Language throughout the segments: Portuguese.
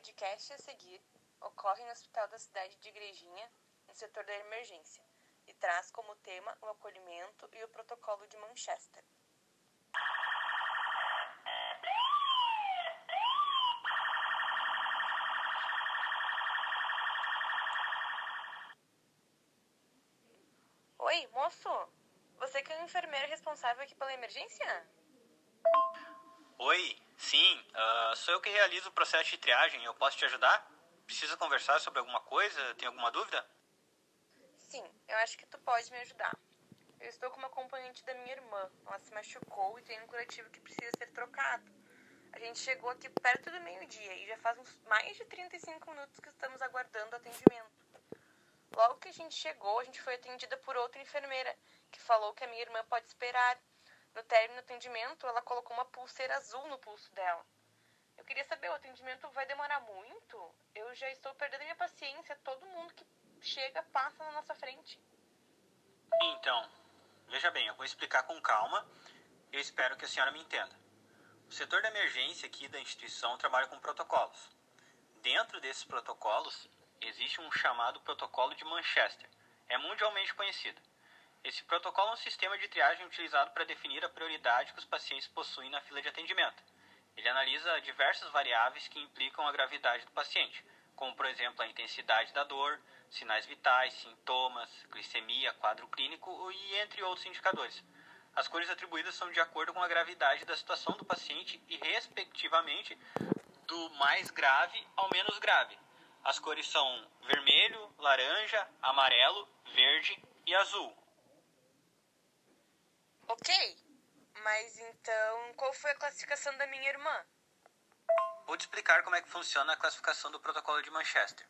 podcast a seguir ocorre no Hospital da cidade de Igrejinha, no setor da emergência, e traz como tema o acolhimento e o protocolo de Manchester. Oi, moço! Você que é o enfermeiro responsável aqui pela emergência? Oi, sim, uh, sou eu que realizo o processo de triagem. Eu posso te ajudar? Precisa conversar sobre alguma coisa? Tem alguma dúvida? Sim, eu acho que tu pode me ajudar. Eu estou com uma acompanhante da minha irmã. Ela se machucou e tem um curativo que precisa ser trocado. A gente chegou aqui perto do meio-dia e já faz uns mais de 35 minutos que estamos aguardando atendimento. Logo que a gente chegou, a gente foi atendida por outra enfermeira, que falou que a minha irmã pode esperar. No término do atendimento, ela colocou uma pulseira azul no pulso dela. Eu queria saber, o atendimento vai demorar muito? Eu já estou perdendo minha paciência. Todo mundo que chega passa na nossa frente. Então, veja bem, eu vou explicar com calma. Eu espero que a senhora me entenda. O setor da emergência aqui da instituição trabalha com protocolos. Dentro desses protocolos, existe um chamado Protocolo de Manchester. É mundialmente conhecido. Esse protocolo é um sistema de triagem utilizado para definir a prioridade que os pacientes possuem na fila de atendimento. Ele analisa diversas variáveis que implicam a gravidade do paciente, como, por exemplo, a intensidade da dor, sinais vitais, sintomas, glicemia, quadro clínico e entre outros indicadores. As cores atribuídas são de acordo com a gravidade da situação do paciente e, respectivamente, do mais grave ao menos grave. As cores são vermelho, laranja, amarelo, verde e azul. Ok, mas então qual foi a classificação da minha irmã? Vou te explicar como é que funciona a classificação do protocolo de Manchester.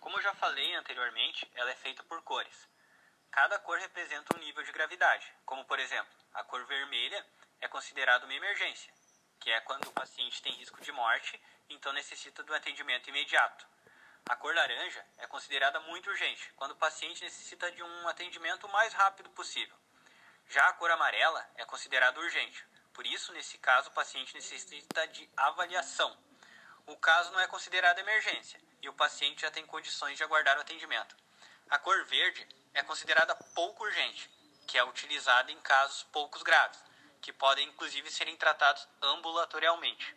Como eu já falei anteriormente, ela é feita por cores. Cada cor representa um nível de gravidade, como por exemplo, a cor vermelha é considerada uma emergência, que é quando o paciente tem risco de morte, então necessita do atendimento imediato. A cor laranja é considerada muito urgente, quando o paciente necessita de um atendimento o mais rápido possível. Já a cor amarela é considerada urgente, por isso, nesse caso, o paciente necessita de avaliação. O caso não é considerado emergência e o paciente já tem condições de aguardar o atendimento. A cor verde é considerada pouco urgente, que é utilizada em casos poucos graves, que podem inclusive serem tratados ambulatorialmente.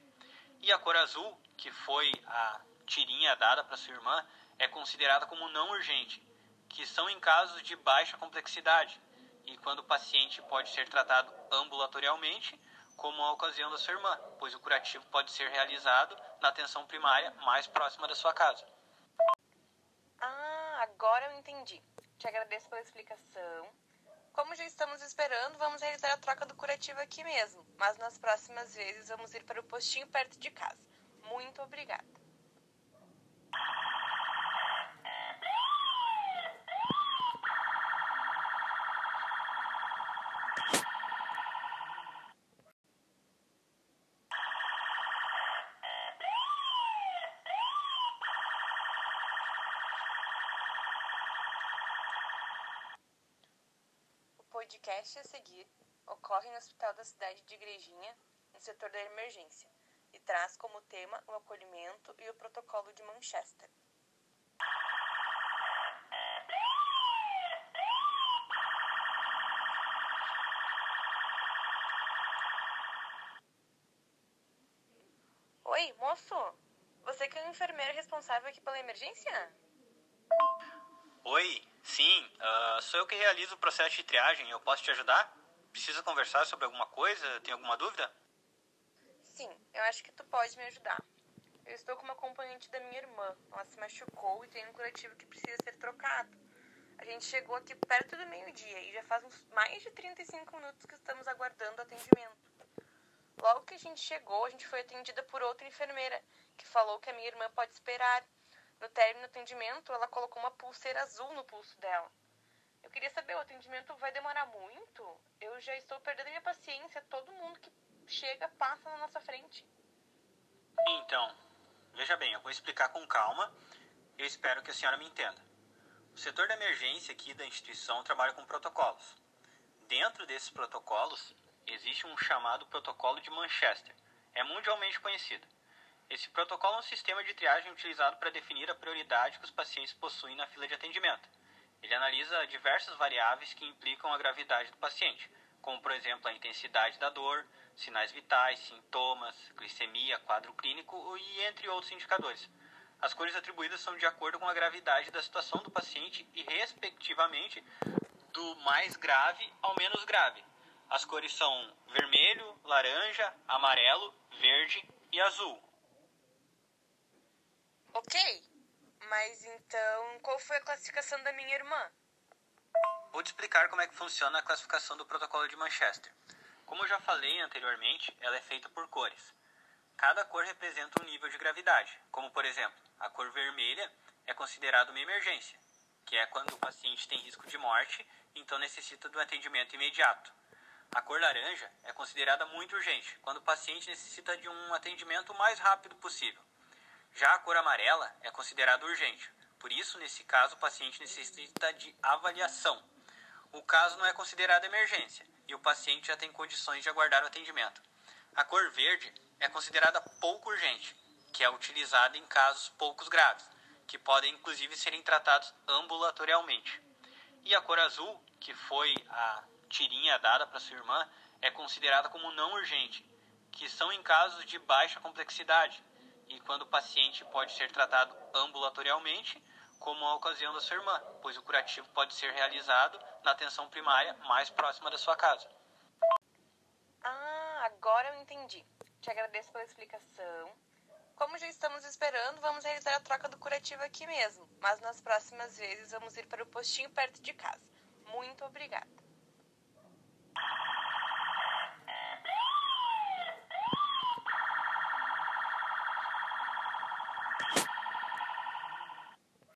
E a cor azul, que foi a tirinha dada para sua irmã é considerada como não urgente, que são em casos de baixa complexidade e quando o paciente pode ser tratado ambulatorialmente, como a ocasião da sua irmã, pois o curativo pode ser realizado na atenção primária mais próxima da sua casa. Ah, agora eu entendi. Te agradeço pela explicação. Como já estamos esperando, vamos realizar a troca do curativo aqui mesmo, mas nas próximas vezes vamos ir para o postinho perto de casa. Muito obrigada. O podcast a seguir ocorre no Hospital da cidade de Igrejinha, no setor da emergência, e traz como tema o acolhimento e o protocolo de Manchester. Oi, moço! Você que é o enfermeiro responsável aqui pela emergência? Oi, sim, uh, sou eu que realizo o processo de triagem. Eu posso te ajudar? Precisa conversar sobre alguma coisa? Tem alguma dúvida? Sim, eu acho que tu pode me ajudar. Eu estou com uma acompanhante da minha irmã. Ela se machucou e tem um curativo que precisa ser trocado. A gente chegou aqui perto do meio-dia e já faz uns mais de 35 minutos que estamos aguardando atendimento. Logo que a gente chegou, a gente foi atendida por outra enfermeira, que falou que a minha irmã pode esperar. No término do atendimento, ela colocou uma pulseira azul no pulso dela. Eu queria saber, o atendimento vai demorar muito? Eu já estou perdendo minha paciência. Todo mundo que chega passa na nossa frente. Então, veja bem, eu vou explicar com calma. Eu espero que a senhora me entenda. O setor da emergência aqui da instituição trabalha com protocolos. Dentro desses protocolos, existe um chamado Protocolo de Manchester. É mundialmente conhecido. Esse protocolo é um sistema de triagem utilizado para definir a prioridade que os pacientes possuem na fila de atendimento. Ele analisa diversas variáveis que implicam a gravidade do paciente, como, por exemplo, a intensidade da dor, sinais vitais, sintomas, glicemia, quadro clínico e entre outros indicadores. As cores atribuídas são de acordo com a gravidade da situação do paciente e, respectivamente, do mais grave ao menos grave. As cores são vermelho, laranja, amarelo, verde e azul. Ok, mas então qual foi a classificação da minha irmã? Vou te explicar como é que funciona a classificação do protocolo de Manchester. Como eu já falei anteriormente, ela é feita por cores. Cada cor representa um nível de gravidade, como por exemplo, a cor vermelha é considerada uma emergência, que é quando o paciente tem risco de morte, então necessita do atendimento imediato. A cor laranja é considerada muito urgente, quando o paciente necessita de um atendimento o mais rápido possível. Já a cor amarela é considerada urgente, por isso, nesse caso, o paciente necessita de avaliação. O caso não é considerado emergência e o paciente já tem condições de aguardar o atendimento. A cor verde é considerada pouco urgente, que é utilizada em casos poucos graves, que podem inclusive serem tratados ambulatorialmente. E a cor azul, que foi a tirinha dada para sua irmã, é considerada como não urgente, que são em casos de baixa complexidade e quando o paciente pode ser tratado ambulatorialmente, como a ocasião da sua irmã, pois o curativo pode ser realizado na atenção primária mais próxima da sua casa. Ah, agora eu entendi. Te agradeço pela explicação. Como já estamos esperando, vamos realizar a troca do curativo aqui mesmo, mas nas próximas vezes vamos ir para o postinho perto de casa. Muito obrigada.